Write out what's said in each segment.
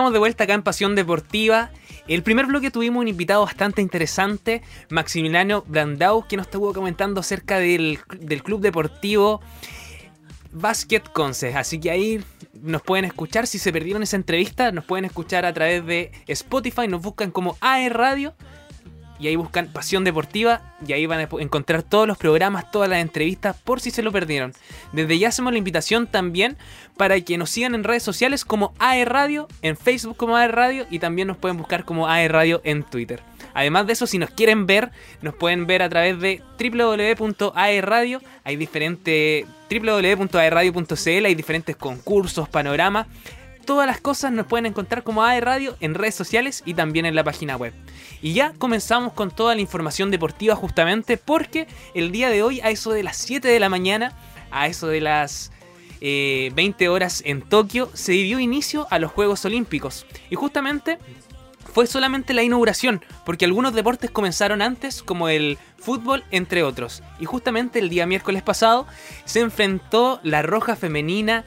estamos de vuelta acá en Pasión Deportiva. El primer bloque tuvimos un invitado bastante interesante, Maximiliano Brandau, que nos estuvo comentando acerca del, del club deportivo Basket Conce. Así que ahí nos pueden escuchar. Si se perdieron esa entrevista, nos pueden escuchar a través de Spotify. Nos buscan como AE Radio y ahí buscan Pasión Deportiva y ahí van a encontrar todos los programas, todas las entrevistas por si se lo perdieron. Desde ya hacemos la invitación también para que nos sigan en redes sociales como AE Radio, en Facebook como AE Radio y también nos pueden buscar como AE Radio en Twitter. Además de eso, si nos quieren ver, nos pueden ver a través de www.aeradio. Hay diferentes www.aeradio.cl, hay diferentes concursos, panoramas todas las cosas nos pueden encontrar como AE Radio en redes sociales y también en la página web. Y ya comenzamos con toda la información deportiva justamente porque el día de hoy a eso de las 7 de la mañana, a eso de las 20 eh, horas en Tokio, se dio inicio a los Juegos Olímpicos. Y justamente fue solamente la inauguración, porque algunos deportes comenzaron antes, como el fútbol, entre otros. Y justamente el día miércoles pasado se enfrentó la Roja Femenina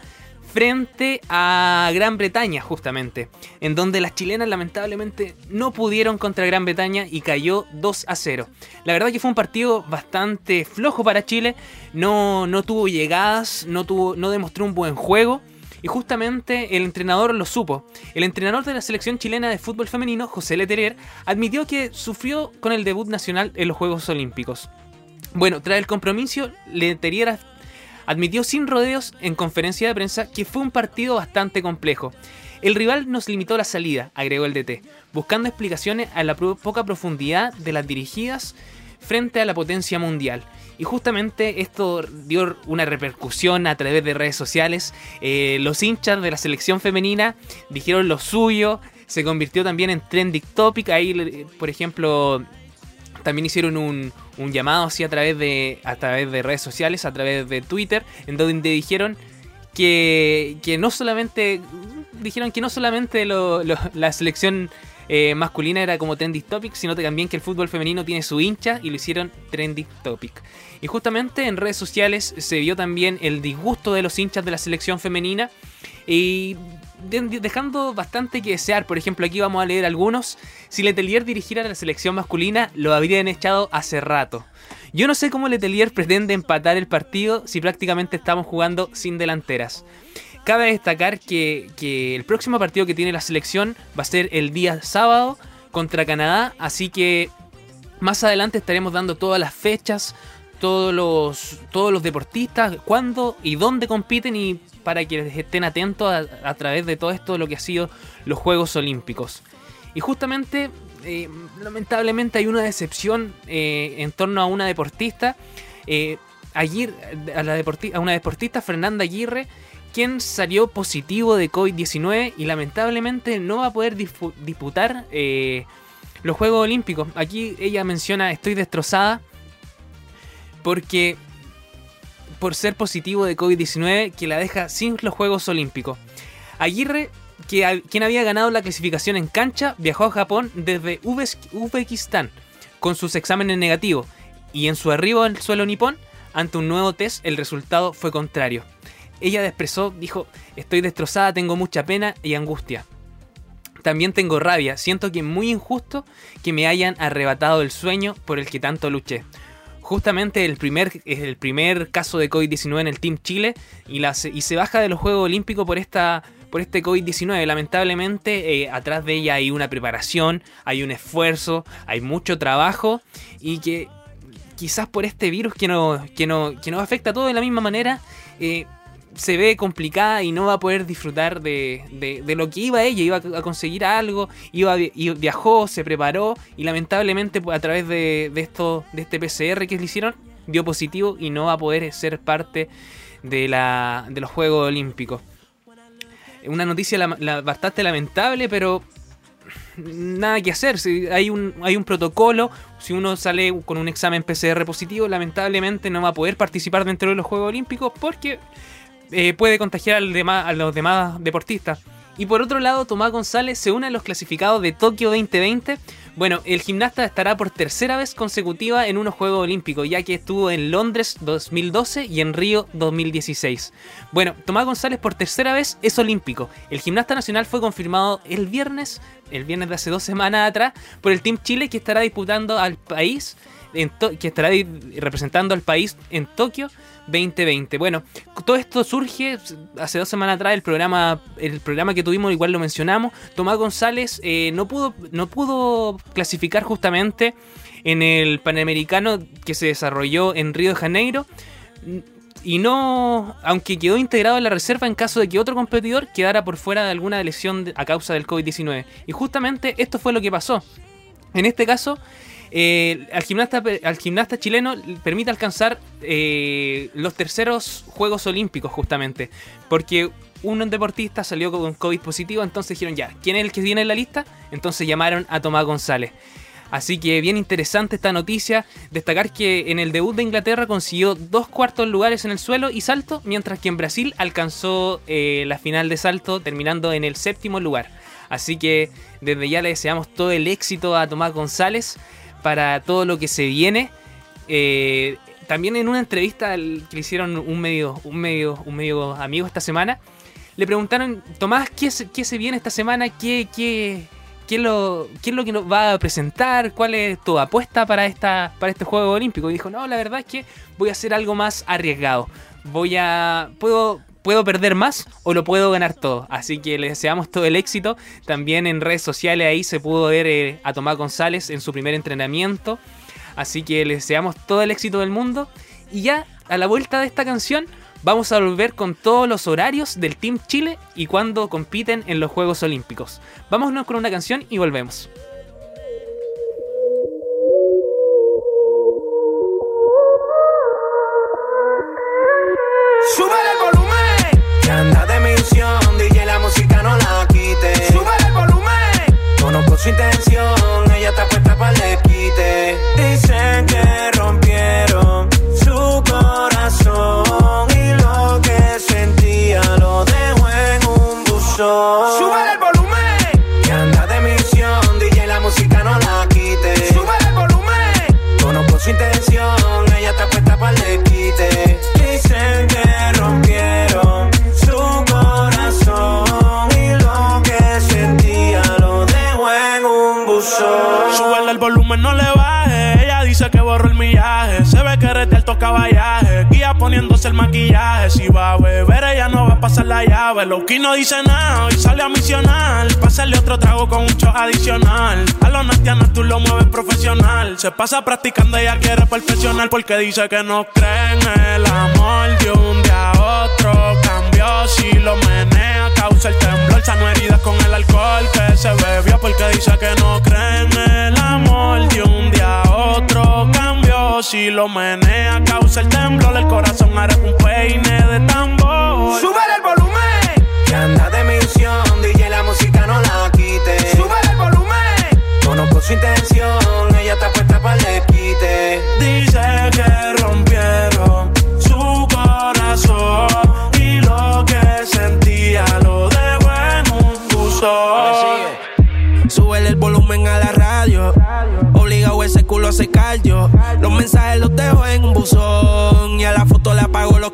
frente a Gran Bretaña justamente, en donde las chilenas lamentablemente no pudieron contra Gran Bretaña y cayó 2 a 0. La verdad que fue un partido bastante flojo para Chile, no, no tuvo llegadas, no, tuvo, no demostró un buen juego. Y justamente el entrenador lo supo. El entrenador de la selección chilena de fútbol femenino, José Letelier, admitió que sufrió con el debut nacional en los Juegos Olímpicos. Bueno, tras el compromiso, Letelier admitió sin rodeos en conferencia de prensa que fue un partido bastante complejo. El rival nos limitó la salida, agregó el DT, buscando explicaciones a la poca profundidad de las dirigidas frente a la potencia mundial. Y justamente esto dio una repercusión a través de redes sociales. Eh, los hinchas de la selección femenina dijeron lo suyo, se convirtió también en trending topic. Ahí, por ejemplo, también hicieron un, llamado así a través, de, a través de redes sociales, a través de Twitter, en donde dijeron que, que no solamente dijeron que no solamente la selección eh, masculina era como trending topic, sino también que el fútbol femenino tiene su hincha y lo hicieron trending topic. Y justamente en redes sociales se vio también el disgusto de los hinchas de la selección femenina y dejando bastante que desear. Por ejemplo, aquí vamos a leer algunos. Si Letelier dirigiera la selección masculina, lo habrían echado hace rato. Yo no sé cómo Letelier pretende empatar el partido si prácticamente estamos jugando sin delanteras. Cabe destacar que, que el próximo partido que tiene la selección va a ser el día sábado contra Canadá, así que más adelante estaremos dando todas las fechas, todos los, todos los deportistas, cuándo y dónde compiten y para que estén atentos a, través de todo esto lo que ha sido los Juegos Olímpicos. Y justamente, eh, lamentablemente hay una decepción eh, en torno a una deportista, eh, a, la a una deportista, Fernanda Aguirre, quien salió positivo de COVID-19 y lamentablemente no va a poder disputar los Juegos Olímpicos. Aquí ella menciona, estoy destrozada porque por ser positivo de COVID-19 que la deja sin los Juegos Olímpicos. Aguirre, quien había ganado la clasificación en cancha, viajó a Japón desde Uzbekistán con sus exámenes negativos y en su arribo al suelo nipón, ante un nuevo test, el resultado fue contrario. Ella expresó, dijo, estoy destrozada, tengo mucha pena y angustia. También tengo rabia, siento que es muy injusto que me hayan arrebatado el sueño por el que tanto luché justamente el primer, el primer caso de COVID-19 en el Team Chile y, y se baja de los Juegos Olímpicos por esta por este COVID-19. Lamentablemente, eh, atrás de ella hay una preparación, hay un esfuerzo, hay mucho trabajo y que quizás por este virus que, no, que, no, que nos afecta a todos de la misma manera, eh, se ve complicada y no va a poder disfrutar de, de, lo que iba ella, iba a conseguir algo, iba viajó, se preparó y lamentablemente pues, a través de, de, esto, de este PCR que le hicieron, dio positivo y no va a poder ser parte de, la, de los Juegos Olímpicos. Una noticia bastante lamentable, pero nada que hacer. Si hay, un, hay un protocolo. Si uno sale con un examen PCR positivo, lamentablemente no va a poder participar dentro de los Juegos Olímpicos porque eh, puede contagiar a los demás deportistas. Y por otro lado, Tomás González se une a los clasificados de Tokio 2020 Bueno, el gimnasta estará por tercera vez consecutiva en unos Juegos Olímpicos, ya que estuvo en Londres 2012 y en Río 2016. Bueno, Tomás González por tercera vez es olímpico. El gimnasta nacional fue confirmado el viernes, el viernes de hace dos semanas atrás, por el Team Chile que estará disputando al país, que estará representando al país en Tokio 2020. Bueno, todo esto surge hace dos semanas atrás, el programa, el programa que tuvimos, igual lo mencionamos. Tomás González eh, no, pudo, no pudo clasificar justamente en el Panamericano que se desarrolló en Río de Janeiro. Y no, aunque quedó integrado en la reserva en caso de que otro competidor quedara por fuera de alguna lesión a causa del COVID-19. Y justamente esto fue lo que pasó. En este caso, eh, al, gimnasta, al gimnasta chileno permite alcanzar eh, los terceros Juegos Olímpicos justamente, porque un deportista salió con COVID positivo, entonces dijeron ya, ¿quién es el que viene en la lista? Entonces llamaron a Tomás González. Así que bien interesante esta noticia. Destacar que en el debut de Inglaterra consiguió dos cuartos lugares en el suelo y salto, mientras que en Brasil alcanzó eh, la final de salto terminando en el séptimo lugar. Así que desde ya le deseamos todo el éxito a Tomás González para todo lo que se viene. Eh, también en una entrevista que le hicieron un medio, un medio, un medio amigo esta semana, le preguntaron, Tomás, ¿qué, qué se viene esta semana? ¿Qué, qué, qué, lo, ¿Qué es lo que nos va a presentar? ¿Cuál es tu apuesta para, esta, para este Juego Olímpico? Y dijo, no, la verdad es que voy a hacer algo más arriesgado. Voy a... Puedo, puedo perder más o lo puedo ganar todo. Así que les deseamos todo el éxito. También en redes sociales ahí se pudo ver eh, a Tomás González en su primer entrenamiento. Así que les deseamos todo el éxito del mundo. Y ya a la vuelta de esta canción vamos a volver con todos los horarios del Team Chile y cuando compiten en los Juegos Olímpicos. Vámonos con una canción y volvemos. Su intención, poniéndose el maquillaje. Si va a beber, ella no va a pasar la llave. Loki no dice nada y sale a misionar. Pásale otro trago con un show adicional. A los nastianos tú lo mueves profesional. Se pasa practicando, ella quiere perfeccionar. Porque dice que no cree el amor de un día a otro. Cambió si lo menea, causa el temblor. Sano heridas con el alcohol que se bebió. Porque dice que no cree el amor de un día a otro Si lo menea, causa el temblor. El corazón hará un peine de tambor. Sube el volumen. Que anda de misión, DJ la música no la quite. Sube el volumen. Conozco su intención, ella está puesta para el quite. Dice que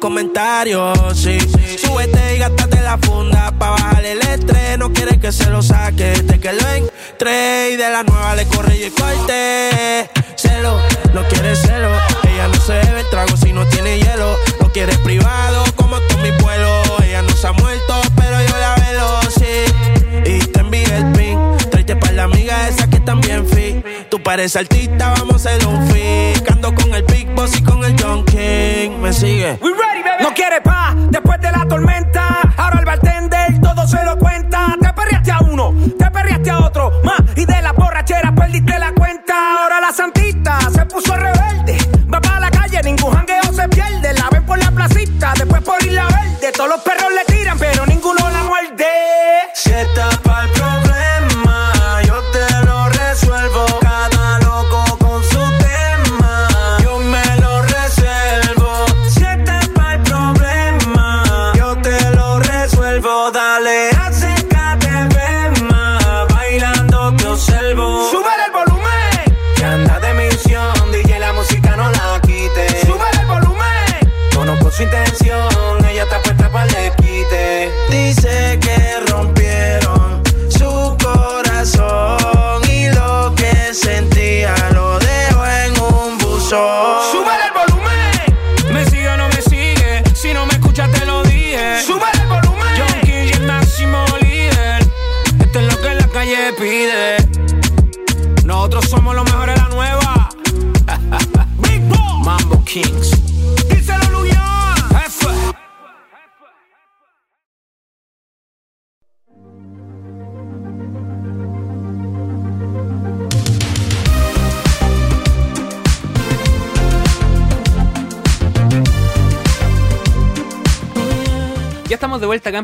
comentarios. Sí, súbete y gástate la funda. Pa' bajar el estrés. No quiere que se lo saque. De que lo entre. Y de la nueva le corre y corte. Celo, no quiere celo. Ella no se bebe trago si no tiene hielo. No quiere privado como todo mi pueblo. Ella no se ha muerto, pero yo la velo, sí. Y te envío el pin para la amiga esa también fit. Tú pareces artista, vamos a hacer un fit. Cando con el Big Boss y con el John King. Me sigue. We ready, baby. No quiere pa' después de la tormenta. Ahora el bartender todo se lo cuenta. Te perreaste a uno, te perreaste a otro. Más y de la borrachera perdiste la cuenta. Ahora la santita se puso rebelde.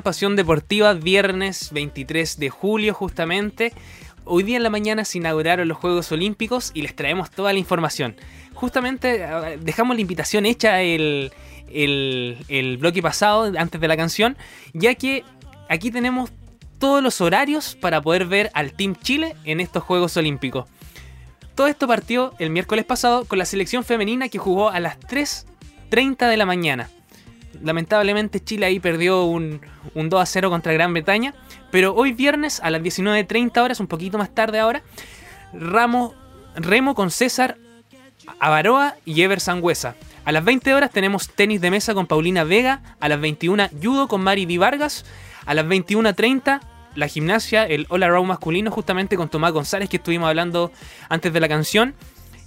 Pasión Deportiva, viernes 23 de julio justamente. Hoy día en la mañana se inauguraron los Juegos Olímpicos y les traemos toda la información. Justamente dejamos la invitación hecha el, el, bloque pasado, antes de la canción, ya que aquí tenemos todos los horarios para poder ver al Team Chile en estos Juegos Olímpicos. Todo esto partió el miércoles pasado con la selección femenina que jugó a las 3.30 de la mañana lamentablemente Chile ahí perdió un, 2 a 0 contra Gran Bretaña. Pero hoy viernes a las 19.30 horas, un poquito más tarde ahora, Remo con César Avaroa y Ever Sangüesa. A las 20 horas tenemos tenis de mesa con Paulina Vega. A las 21 judo con Mari Di Vargas. A las 21.30 la gimnasia, el All Around masculino, justamente con Tomás González que estuvimos hablando antes de la canción.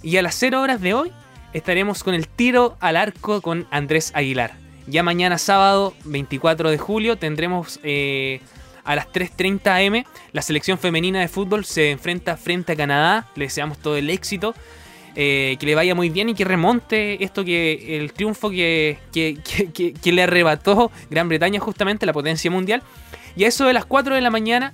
Y a las 0 horas de hoy estaremos con el tiro al arco con Andrés Aguilar. Ya mañana sábado 24 de julio tendremos eh, a las 3.30 am la selección femenina de fútbol se enfrenta frente a Canadá. Le deseamos todo el éxito. Eh, que le vaya muy bien y que remonte esto que el triunfo que, que, le arrebató Gran Bretaña justamente la potencia mundial. Y a eso de las 4 de la mañana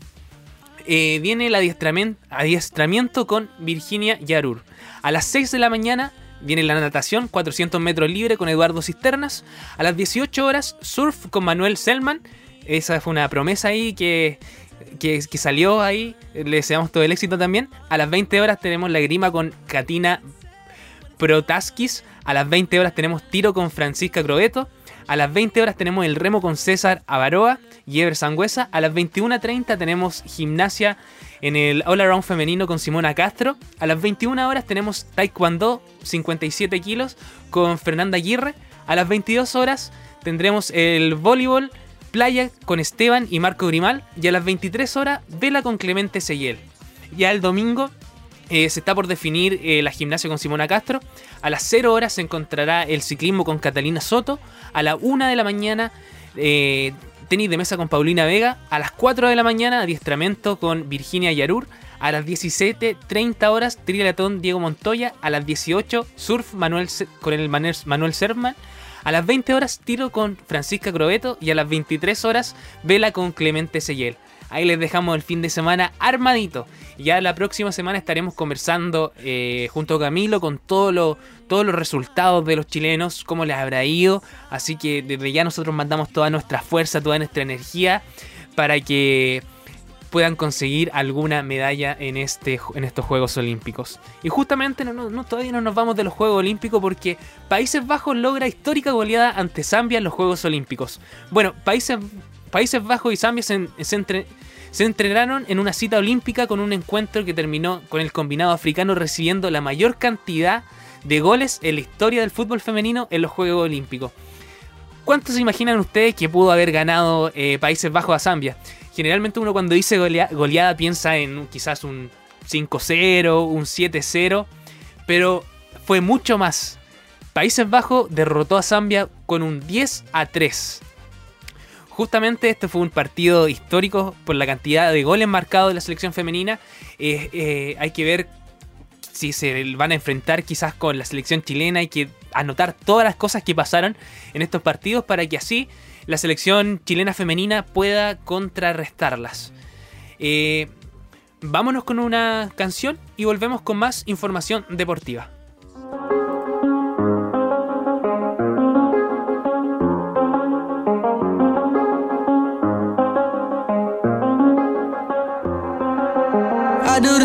eh, viene el adiestramiento, adiestramiento con Virginia Yarur. A las 6 de la mañana Viene la natación, 400 metros libre con Eduardo Cisternas. A las 18 horas, surf con Manuel Selman. Esa fue una promesa ahí que, que, salió ahí. Le deseamos todo el éxito también. A las 20 horas tenemos la grima con Katina Protaskis. A las 20 horas tenemos tiro con Francisca Crobeto. A las 20 horas tenemos el remo con César Avaroa y Ever Sangüesa. A las 21.30 tenemos gimnasia en el All Around femenino con Simona Castro. A las 21 horas tenemos Taekwondo 57 kilos con Fernanda Aguirre. A las 22 horas tendremos el voleibol playa con Esteban y Marco Grimal. Y a las 23 horas vela con Clemente Seyel. Ya el domingo eh, se está por definir eh, la gimnasia con Simona Castro. A las 0 horas se encontrará el ciclismo con Catalina Soto. A la 1 de la mañana eh, tenis de mesa con Paulina Vega. A las 4 de la mañana, adiestramiento con Virginia Yarur. A las 17.30 horas, triatlón Diego Montoya. A las 18, surf Manuel, con el Manuel Serman. A las 20 horas, tiro con Francisca Crobeto. Y a las 23 horas, vela con Clemente Seyel. Ahí les dejamos el fin de semana armadito. Ya la próxima semana estaremos conversando eh, junto a Camilo con todos los resultados de los chilenos, cómo les habrá ido. Así que desde ya nosotros mandamos toda nuestra fuerza, toda nuestra energía para que puedan conseguir alguna medalla en, este, en estos Juegos Olímpicos. Y justamente no, todavía no nos vamos de los Juegos Olímpicos porque Países Bajos logra histórica goleada ante Zambia en los Juegos Olímpicos. Bueno, Países Países Bajos y Zambia se, entrenaron en una cita olímpica con un encuentro que terminó con el combinado africano recibiendo la mayor cantidad de goles en la historia del fútbol femenino en los Juegos Olímpicos. ¿Cuántos se imaginan ustedes que pudo haber ganado eh, Países Bajos a Zambia? Generalmente uno cuando dice goleada piensa en quizás un 5-0, un 7-0, pero fue mucho más. Países Bajos derrotó a Zambia con un 10 a 3. Justamente este fue un partido histórico por la cantidad de goles marcados de la selección femenina. Eh, eh, hay que ver si se van a enfrentar quizás con la selección chilena. Hay que anotar todas las cosas que pasaron en estos partidos para que así la selección chilena femenina pueda contrarrestarlas. Eh, vámonos con una canción y volvemos con más información deportiva.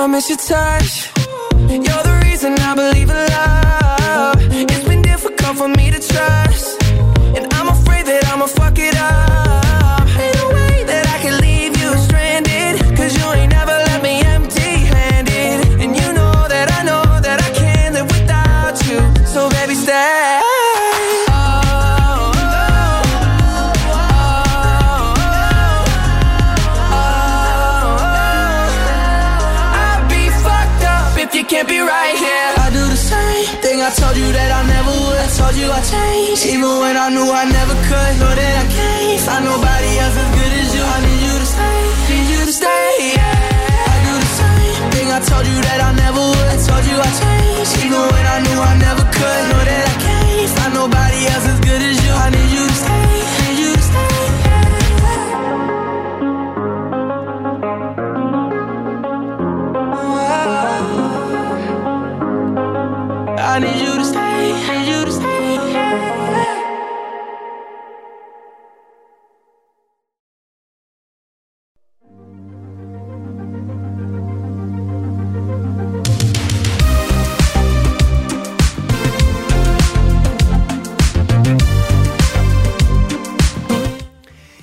I miss your touch.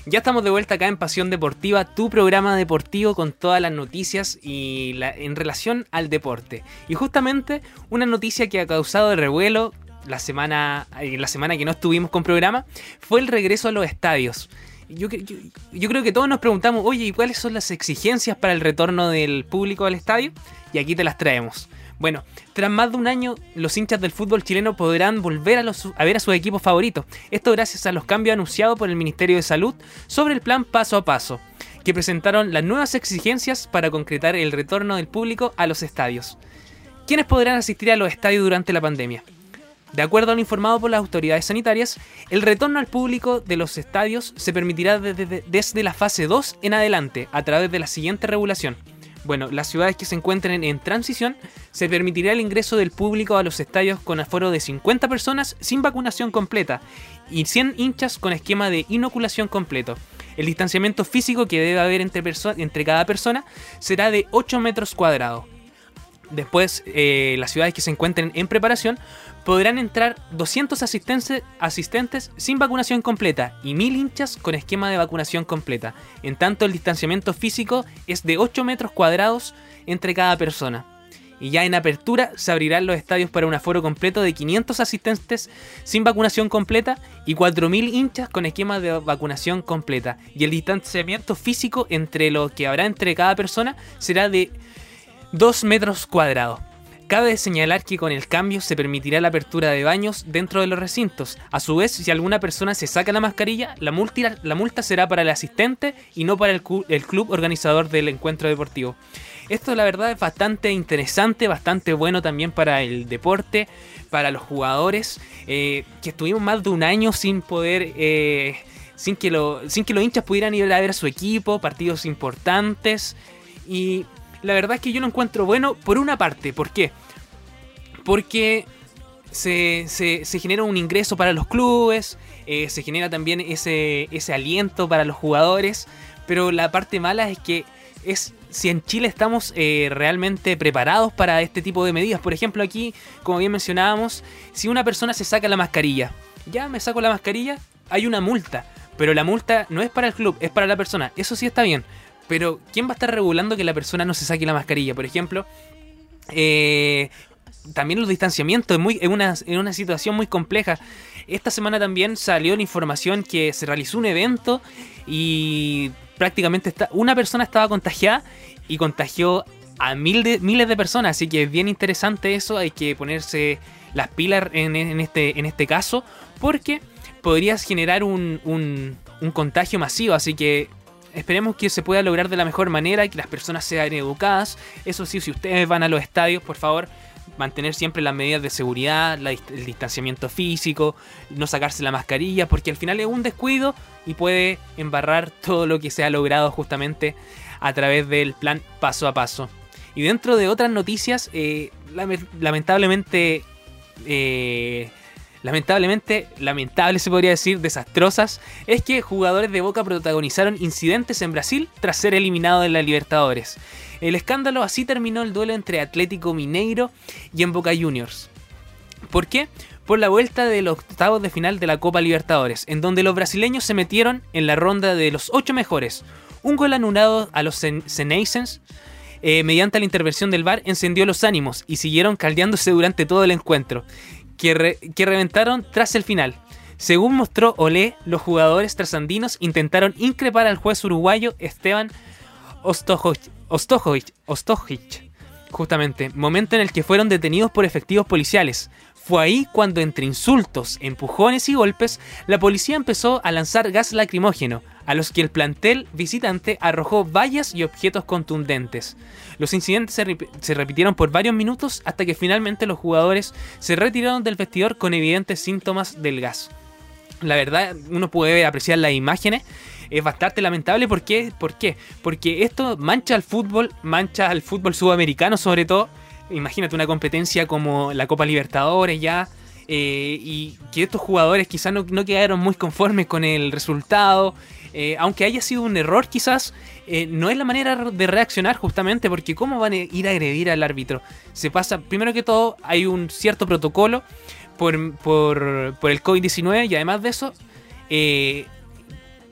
Ya estamos de vuelta acá en Pasión Deportiva, tu programa deportivo con todas las noticias y la- en relación al deporte. Y justamente una noticia que ha causado revuelo la semana, eh, la semana que no estuvimos con programa fue el regreso a los estadios. Yo, yo creo que todos nos preguntamos, oye, ¿y cuáles son las exigencias para el retorno del público al estadio? Y aquí te las traemos. Bueno, tras más de un año, los hinchas del fútbol chileno podrán volver a, ver a sus equipos favoritos. Esto gracias a los cambios anunciados por el Ministerio de Salud sobre el plan paso a paso, que presentaron las nuevas exigencias para concretar el retorno del público a los estadios. ¿Quiénes podrán asistir a los estadios durante la pandemia? De acuerdo a lo informado por las autoridades sanitarias, el retorno al público de los estadios se permitirá desde, desde la fase 2 en adelante a través de la siguiente regulación. Bueno, las ciudades que se encuentren en transición se permitirá el ingreso del público a los estadios con aforo de 50 personas sin vacunación completa y 100 hinchas con esquema de inoculación completo. El distanciamiento físico que debe haber entre, entre cada persona será de 8 metros cuadrados. Después, eh, las ciudades que se encuentren en preparación podrán entrar 200 asistentes, asistentes sin vacunación completa y 1000 hinchas con esquema de vacunación completa. En tanto, el distanciamiento físico es de 8 metros cuadrados entre cada persona. Y ya en apertura se abrirán los estadios para un aforo completo de 500 asistentes sin vacunación completa y 4.000 hinchas con esquema de vacunación completa. Y el distanciamiento físico entre lo que habrá entre cada persona será de 2 metros cuadrados. Cabe señalar que con el cambio se permitirá la apertura de baños dentro de los recintos. A su vez, si alguna persona se saca la mascarilla, la multa, será para el asistente y no para el club organizador del encuentro deportivo. Esto la verdad es bastante interesante, bastante bueno también para el deporte, para los jugadores, eh, que estuvimos más de un año sin poder... eh, sin que, lo, sin que los hinchas pudieran ir a ver a su equipo, partidos importantes. Y la verdad es que yo lo encuentro bueno por una parte. ¿Por qué? Porque se, se- se genera un ingreso para los clubes, eh, se genera también ese, ese aliento para los jugadores. Pero la parte mala es que es si en Chile estamos eh, realmente preparados para este tipo de medidas. Por ejemplo, aquí, como bien mencionábamos, si una persona se saca la mascarilla, ya me saco la mascarilla, hay una multa. Pero la multa no es para el club, es para la persona. Eso sí está bien. Pero ¿quién va a estar regulando que la persona no se saque la mascarilla? Por ejemplo, eh, también los distanciamientos es, muy, es, una, es una situación muy compleja. Esta semana también salió la información que se realizó un evento y prácticamente una persona estaba contagiada y contagió a mil de, miles de personas. Así que es bien interesante eso. Hay que ponerse las pilas en, en este, en este caso porque podrías generar un, un, un contagio masivo. Así que esperemos que se pueda lograr de la mejor manera, que las personas sean educadas. Eso sí, si ustedes van a los estadios, por favor, mantener siempre las medidas de seguridad, el distanciamiento físico, no sacarse la mascarilla, porque al final es un descuido y puede embarrar todo lo que se ha logrado justamente a través del plan paso a paso. Y dentro de otras noticias, eh, lamentablemente, eh, lamentablemente, lamentable se podría decir, desastrosas, es que jugadores de Boca protagonizaron incidentes en Brasil tras ser eliminados de la Libertadores. El escándalo así terminó el duelo entre Atlético Mineiro y en Boca Juniors. ¿Por qué? Por la vuelta de los octavos de final de la Copa Libertadores, en donde los brasileños se metieron en la ronda de los ocho mejores. Un gol anulado a los Seneisens eh, mediante la intervención del VAR, encendió los ánimos y siguieron caldeándose durante todo el encuentro, que, reventaron tras el final. Según mostró Olé, los jugadores trasandinos intentaron increpar al juez uruguayo Esteban Ostojic, justamente, momento en el que fueron detenidos por efectivos policiales. Fue ahí cuando entre insultos, empujones y golpes, la policía empezó a lanzar gas lacrimógeno, a los que el plantel visitante arrojó vallas y objetos contundentes. Los incidentes se, repitieron por varios minutos hasta que finalmente los jugadores se retiraron del vestidor con evidentes síntomas del gas. La verdad, uno puede apreciar las imágenes es bastante lamentable. ¿Por qué? ¿Por qué? Porque esto mancha al fútbol, mancha al fútbol sudamericano sobre todo imagínate una competencia como la Copa Libertadores ya. Eh, y que estos jugadores quizás no, quedaron muy conformes con el resultado. Eh, aunque haya sido un error quizás, eh, no es la manera de reaccionar justamente porque cómo van a ir a agredir al árbitro. Se pasa, primero que todo, hay un cierto protocolo por, por, por el COVID-19 y además de eso,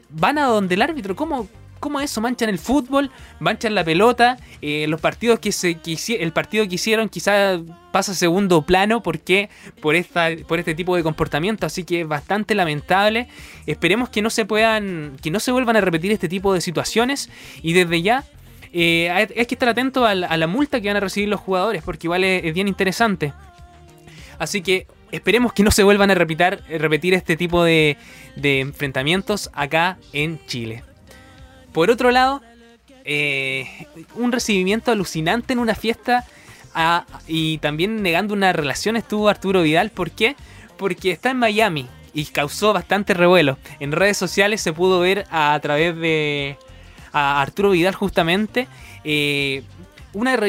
van a donde el árbitro. ¿Cómo, cómo eso? Manchan el fútbol, manchan la pelota, eh, los partidos que se el partido que hicieron quizás pasa a segundo plano porque por esta por este tipo de comportamiento, así que es bastante lamentable. Esperemos que no se puedan que no se vuelvan a repetir este tipo de situaciones y desde ya eh, hay, que estar atento a la, multa que van a recibir los jugadores porque igual es, bien interesante. Así que esperemos que no se vuelvan a repetir, repetir este tipo de, de enfrentamientos acá en Chile. Por otro lado, eh, un recibimiento alucinante en una fiesta y también negando una relación estuvo Arturo Vidal. ¿Por qué? Porque está en Miami y causó bastante revuelo. En redes sociales se pudo ver a, través de a Arturo Vidal justamente eh, una,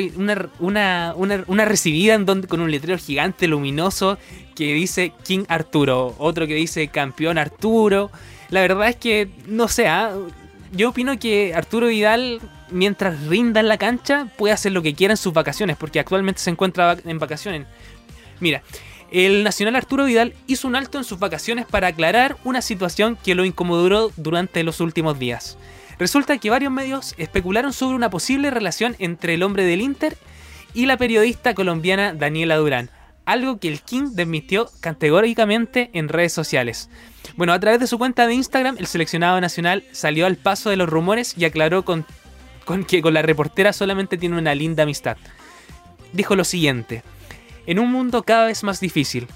una, una, recibida con un letrero gigante luminoso que dice King Arturo, otro que dice Campeón Arturo. La verdad es que, no sé, ¿ah? Yo opino que Arturo Vidal, mientras rinda en la cancha, puede hacer lo que quiera en sus vacaciones, porque actualmente se encuentra en vacaciones. Mira, el nacional Arturo Vidal hizo un alto en sus vacaciones para aclarar una situación que lo incomodó durante los últimos días. Resulta que varios medios especularon sobre una posible relación entre el hombre del Inter y la periodista colombiana Daniela Durán, algo que el King desmintió categóricamente en redes sociales. Bueno, a través de su cuenta de Instagram, el seleccionado nacional salió al paso de los rumores y aclaró con, que con la reportera solamente tiene una linda amistad. Dijo lo siguiente, en un mundo cada vez más difícil,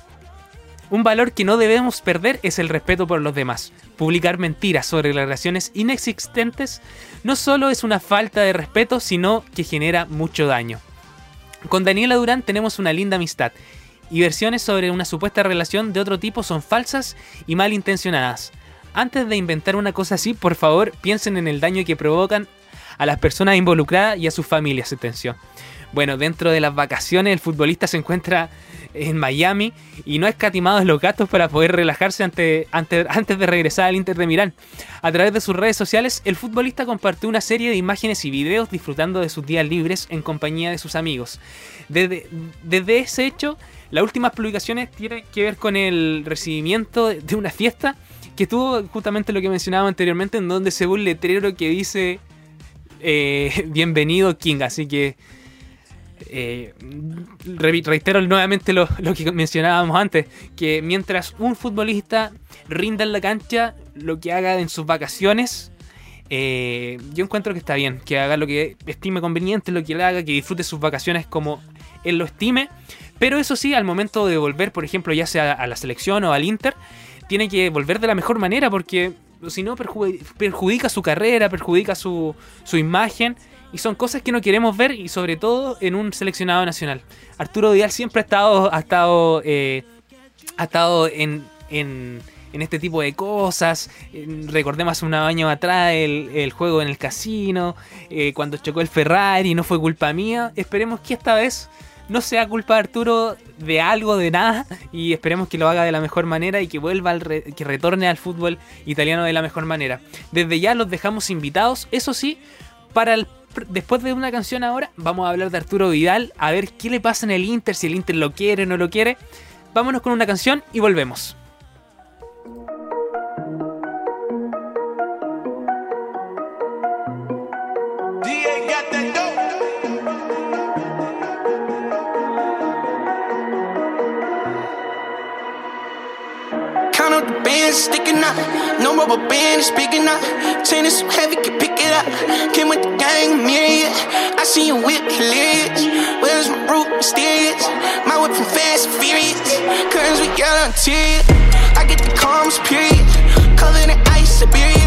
un valor que no debemos perder es el respeto por los demás. Publicar mentiras sobre relaciones inexistentes no solo es una falta de respeto, sino que genera mucho daño. Con Daniela Durán tenemos una linda amistad y versiones sobre una supuesta relación de otro tipo son falsas y malintencionadas. Antes de inventar una cosa así, por favor, piensen en el daño que provocan a las personas involucradas y a sus familias. Atención. Bueno, dentro de las vacaciones, el futbolista se encuentra en Miami y no ha escatimado los gastos para poder relajarse antes de regresar al Inter de Milán. A través de sus redes sociales, el futbolista compartió una serie de imágenes y videos disfrutando de sus días libres en compañía de sus amigos. Desde, desde ese hecho, las últimas publicaciones tienen que ver con el recibimiento de una fiesta que tuvo justamente lo que mencionaba anteriormente, en donde se ve un letrero que dice eh, Bienvenido King. Así que eh, reitero nuevamente lo, que mencionábamos antes, que mientras un futbolista rinda en la cancha, lo que haga en sus vacaciones, eh, yo encuentro que está bien, que haga lo que estime conveniente, lo que le haga, que disfrute sus vacaciones como él lo estime, pero eso sí, al momento de volver, por ejemplo, ya sea a la selección o al Inter, tiene que volver de la mejor manera porque si no perjudica su carrera, perjudica su, su imagen Y son cosas que no queremos ver y sobre todo en un seleccionado nacional. Arturo Vidal siempre ha estado, ha estado, eh, ha estado en, en, en, este tipo de cosas. Recordemos un año atrás el, el juego en el casino, eh, cuando chocó el Ferrari, no fue culpa mía. Esperemos que esta vez no sea culpa de Arturo de algo, de nada, y esperemos que lo haga de la mejor manera y que vuelva, al que retorne al fútbol italiano de la mejor manera. Desde ya los dejamos invitados, eso sí, para el después de una canción ahora, vamos a hablar de Arturo Vidal, a ver qué le pasa en el Inter, si el Inter lo quiere o no lo quiere. Vámonos con una canción y volvemos. Band sticking out. No rubber band speaking out. Chain is so heavy, can pick it up. Came with the gang, myriad. I see you whip hilarious. Where's my root mysterious? My whip from fast and furious. Curtains we on tears. I get the calms, period. Covered in ice, Siberia.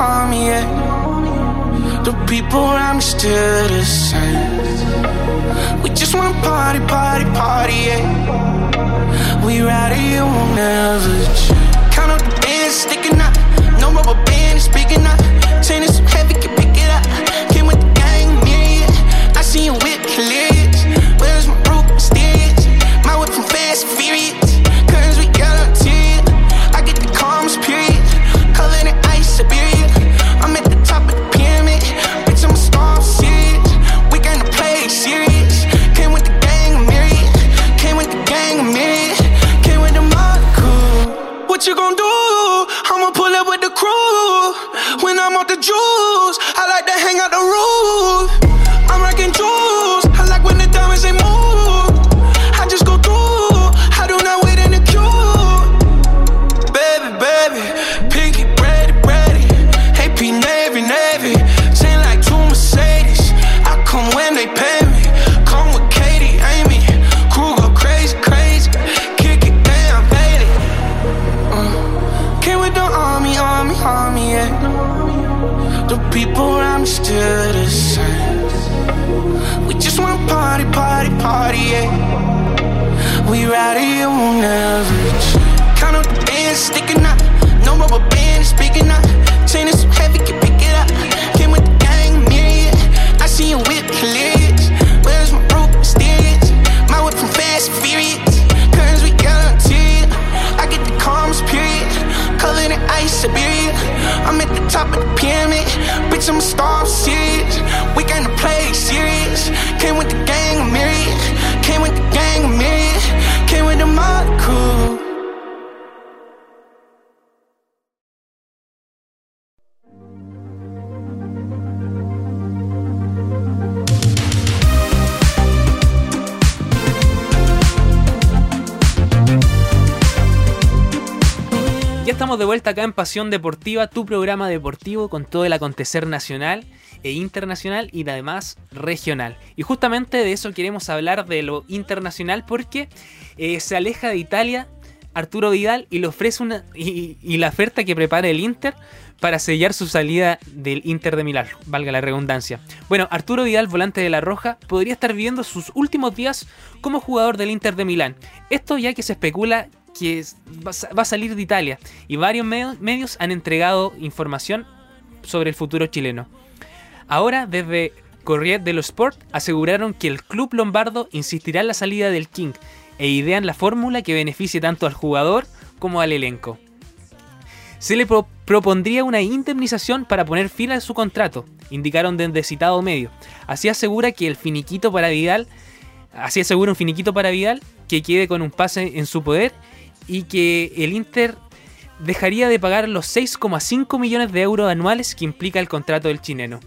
Army, army, yeah. The people around me still the same. We just wanna party, party, party, yeah. We ride it, you won't never change. Count up the bands sticking out. No rubber band is speaking out. Chain is heavy, can pick it up. Came with the gang, myriad. I see you whip hilarious. With the army, army, army, yeah. The people around me still the same. We just wanna party, party, party, yeah. We ride it, won't never change. Count up the bands sticking out. No rubber band speaking out. Chain is so heavy, pick Siberia. I'm at the top of the pyramid. Bitch, I'm a star, I'm serious. We gonna play serious. De vuelta acá en Pasión Deportiva, tu programa deportivo con todo el acontecer nacional e internacional y además regional. Y justamente de eso queremos hablar de lo internacional porque eh, se aleja de Italia Arturo Vidal y le ofrece una y, y la oferta que prepara el Inter para sellar su salida del Inter de Milán, valga la redundancia. Bueno, Arturo Vidal, volante de la Roja, podría estar viviendo sus últimos días como jugador del Inter de Milán. Esto ya que se especula que va a salir de Italia y varios medios han entregado información sobre el futuro chileno. Ahora, desde Corriere dello Sport, aseguraron que el club lombardo insistirá en la salida del King e idean la fórmula que beneficie tanto al jugador como al elenco. Se le pro propondría una indemnización para poner fin a su contrato, indicaron desde citado medio. Así asegura que el finiquito para Vidal, así asegura un finiquito para Vidal que quede con un pase en su poder y que el Inter dejaría de pagar los 6,5 millones de euros anuales que implica el contrato del chileno.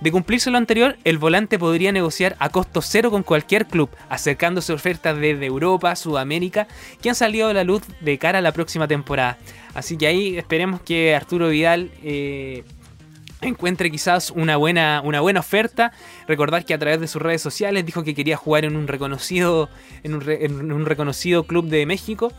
De cumplirse lo anterior, el volante podría negociar a costo cero con cualquier club, acercándose ofertas desde Europa, Sudamérica, que han salido a la luz de cara a la próxima temporada. Así que ahí esperemos que Arturo Vidal eh, encuentre quizás una buena, una buena oferta. Recordar que a través de sus redes sociales dijo que quería jugar en un reconocido, en un, en un reconocido club de México.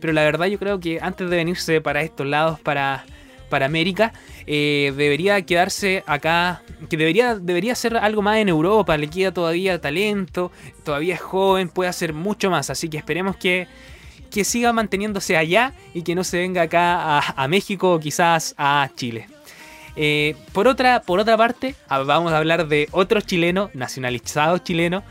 Pero la verdad yo creo que antes de venirse para estos lados, para para América, eh, debería quedarse acá, que debería, debería hacer algo más en Europa, le queda todavía talento, todavía es joven, puede hacer mucho más, así que esperemos que, que siga manteniéndose allá y que no se venga acá a, México o quizás a Chile. Eh, por, otra, por otra parte, ah, vamos a hablar de otro chileno, nacionalizado chileno,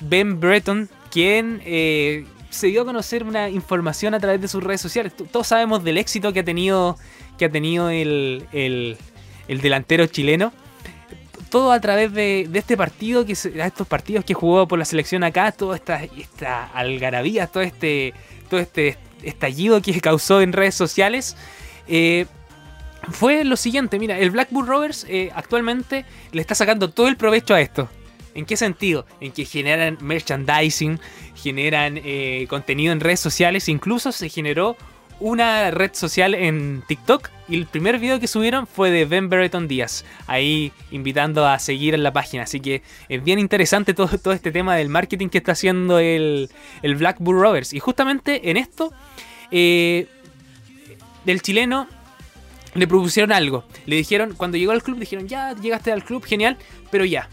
Ben Breton, quien eh, se dio a conocer una información a través de sus redes sociales. Todos sabemos del éxito que ha tenido que ha tenido el, el, delantero chileno. Todo a través de, este partido, que estos partidos que jugó por la selección acá, toda esta, esta algarabía, todo este, todo este estallido que causó en redes sociales. Eh, fue lo siguiente, mira, el Blackburn Rovers eh, actualmente le está sacando todo el provecho a esto. ¿En qué sentido? En que generan merchandising, generan eh, contenido en redes sociales, incluso se generó una red social en TikTok y el primer video que subieron fue de Ben Brereton Díaz, ahí invitando a seguir en la página. Así que es bien interesante todo, este tema del marketing que está haciendo el, el Black Bull Rovers. Y justamente en esto, eh, del chileno le propusieron algo. Le dijeron, cuando llegó al club, dijeron, ya llegaste al club, genial, pero ya.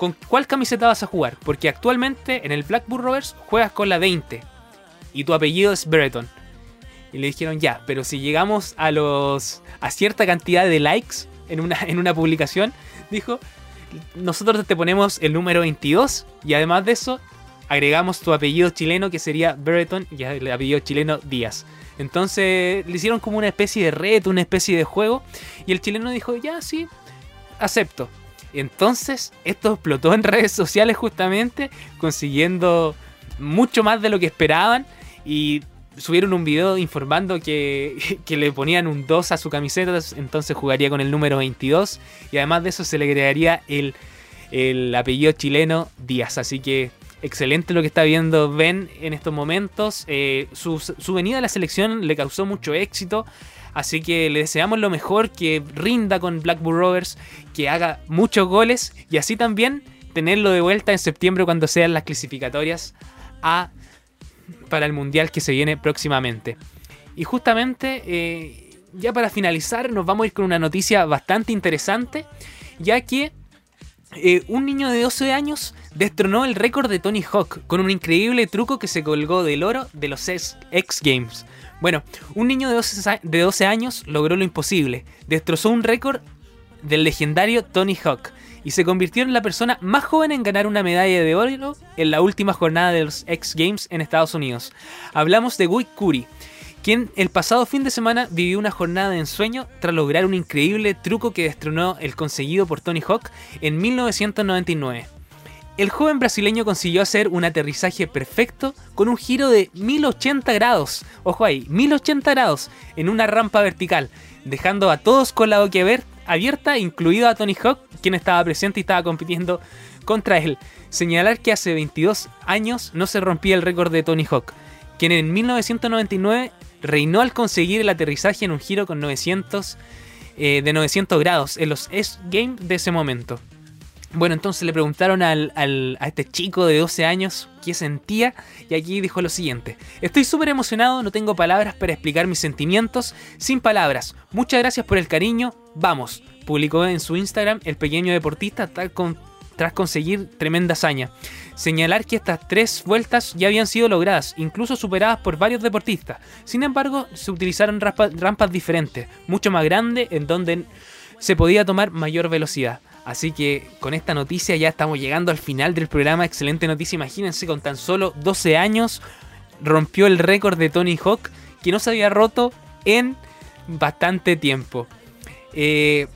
¿Con cuál camiseta vas a jugar? Porque actualmente en el Black Bull Rovers juegas con la 20 y tu apellido es Brereton. Y le dijeron, ya, pero si llegamos a los. a cierta cantidad de likes en una, en una publicación, dijo, nosotros te ponemos el número 22 y además de eso, agregamos tu apellido chileno que sería Brereton y el apellido chileno Díaz. Entonces le hicieron como una especie de reto, una especie de juego. Y el chileno dijo, ya, sí, acepto. Entonces esto explotó en redes sociales justamente, consiguiendo mucho más de lo que esperaban. Y subieron un video informando que, le ponían un 2 a su camiseta, entonces jugaría con el número 22 y además de eso se le agregaría el, apellido chileno Díaz. Así que excelente lo que está viendo Ben en estos momentos. Eh, su, venida a la selección le causó mucho éxito. Así que le deseamos lo mejor, que rinda con Blackburn Rovers, que haga muchos goles y así también tenerlo de vuelta en septiembre cuando sean las clasificatorias a para el Mundial que se viene próximamente. Y justamente, eh, ya para finalizar, nos vamos a ir con una noticia bastante interesante, ya que eh, un niño de 12 años destronó el récord de Tony Hawk con un increíble truco que se colgó del oro de los X Games. Bueno, un niño de 12, de 12 años logró lo imposible, destrozó un récord del legendario Tony Hawk y se convirtió en la persona más joven en ganar una medalla de oro en la última jornada de los X Games en Estados Unidos. Hablamos de Guy Curry, quien el pasado fin de semana vivió una jornada de ensueño tras lograr un increíble truco que destronó el conseguido por Tony Hawk en 1999. El joven brasileño consiguió hacer un aterrizaje perfecto con un giro de 1080 grados, ojo ahí, 1080 grados en una rampa vertical, dejando a todos con la boca abierta, incluido a Tony Hawk, quien estaba presente y estaba compitiendo contra él. Señalar que hace 22 años no se rompía el récord de Tony Hawk, quien en 1999 reinó al conseguir el aterrizaje en un giro con 900, eh, de 900 grados en los S-Games de ese momento. Bueno, entonces le preguntaron al, a este chico de 12 años qué sentía y aquí dijo lo siguiente. Estoy súper emocionado, no tengo palabras para explicar mis sentimientos, sin palabras. Muchas gracias por el cariño, vamos. Publicó en su Instagram el pequeño deportista tras conseguir tremenda hazaña. Señalar que estas tres vueltas ya habían sido logradas, incluso superadas por varios deportistas. Sin embargo, se utilizaron rampas diferentes, mucho más grandes, en donde se podía tomar mayor velocidad. Así que con esta noticia ya estamos llegando al final del programa. Excelente noticia. Imagínense, con tan solo 12 años rompió el récord de Tony Hawk que no se había roto en bastante tiempo. Eh,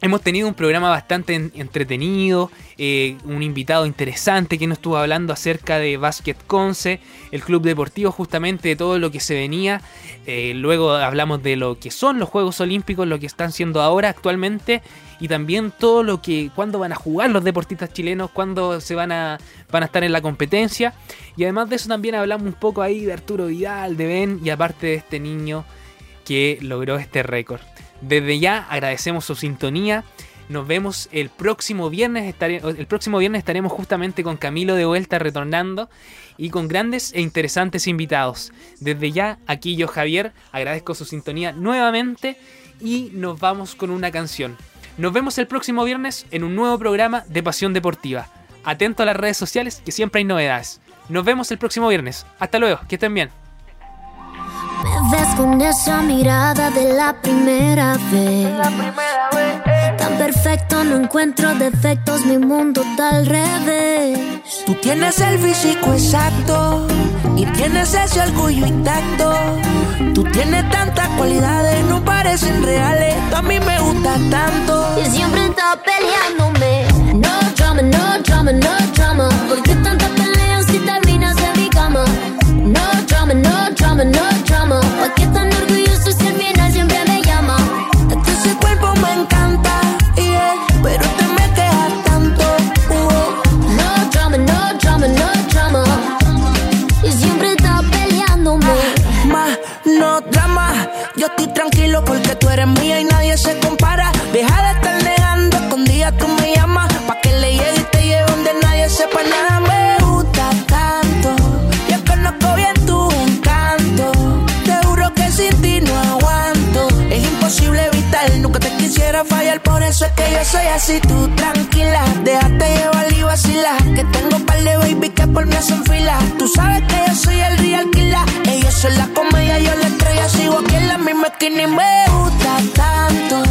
hemos tenido un programa bastante entretenido. eh, un invitado interesante que nos estuvo hablando acerca de Basket Conce, el club deportivo, justamente de todo lo que se venía. Eh, luego hablamos de lo que son los Juegos Olímpicos, lo que están siendo ahora actualmente y también todo lo que, cuándo van a jugar los deportistas chilenos, cuándo se van a, van a estar en la competencia. Y además de eso también hablamos un poco ahí de Arturo Vidal, de Ben y aparte de este niño que logró este récord. Desde ya agradecemos su sintonía. Nos vemos el próximo viernes. el próximo viernes estaremos justamente con Camilo de vuelta retornando y con grandes e interesantes invitados. Desde ya, aquí yo Javier, agradezco su sintonía nuevamente y nos vamos con una canción. Nos vemos el próximo viernes en un nuevo programa de Pasión Deportiva. Atento a las redes sociales que siempre hay novedades. Nos vemos el próximo viernes. Hasta luego, que estén bien. Con esa mirada de la primera vez. Tan perfecto, no encuentro defectos, mi mundo está al revés. Tú tienes el físico exacto y tienes ese orgullo intacto. Tú tienes tantas cualidades, no parecen reales. Tú a mí me gusta tanto. Y siempre estás peleándome. No drama, no drama, no drama. ¿Por qué tantas peleas si terminas en mi cama? No drama, no drama, no drama. Yo estoy tranquilo porque tú eres mía y nadie se compara. Deja de estar negando, con día tú me llamas. Pa' que le llegue y te lleve donde nadie sepa nada. Eso es que yo soy así, tú tranquila. Déjate llevar y vacila. Que tengo par de baby que por mí hacen fila. Tú sabes que yo soy el real killer. Ellos son la comedia, yo la estrella. Sigo aquí en la misma esquina y me gusta tanto.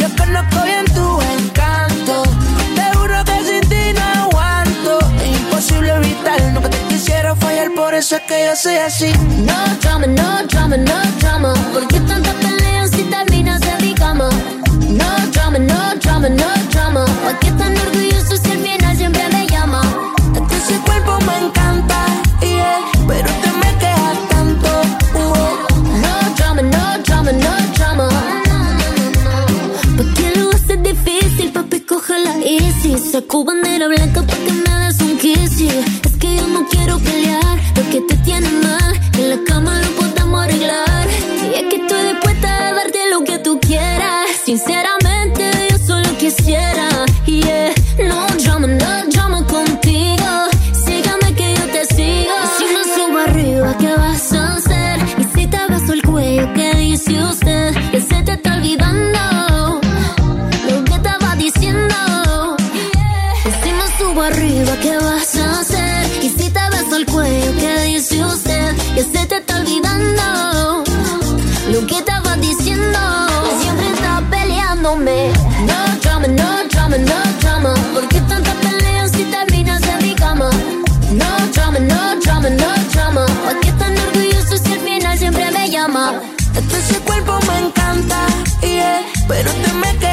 Yo conozco bien tu encanto. Te juro que sin ti no aguanto. Es imposible evitar, nunca te quisiera fallar. Por eso es que yo soy así. No drama, no drama, no drama. ¿Por qué tantas peleas si terminas en mi cama? No drama, no drama, no drama. ¿Por qué tan orgulloso si al final siempre me llama? Es que ese cuerpo me encanta, yeah, pero te me tanto. uh. No drama, no drama, no drama. ¿Por qué lo haces difícil, papi? Cógela easy. Saco bandera blanca pa' que me des un kiss. Es que yo no quiero pelear, ese cuerpo me encanta, yeah, pero te me quejas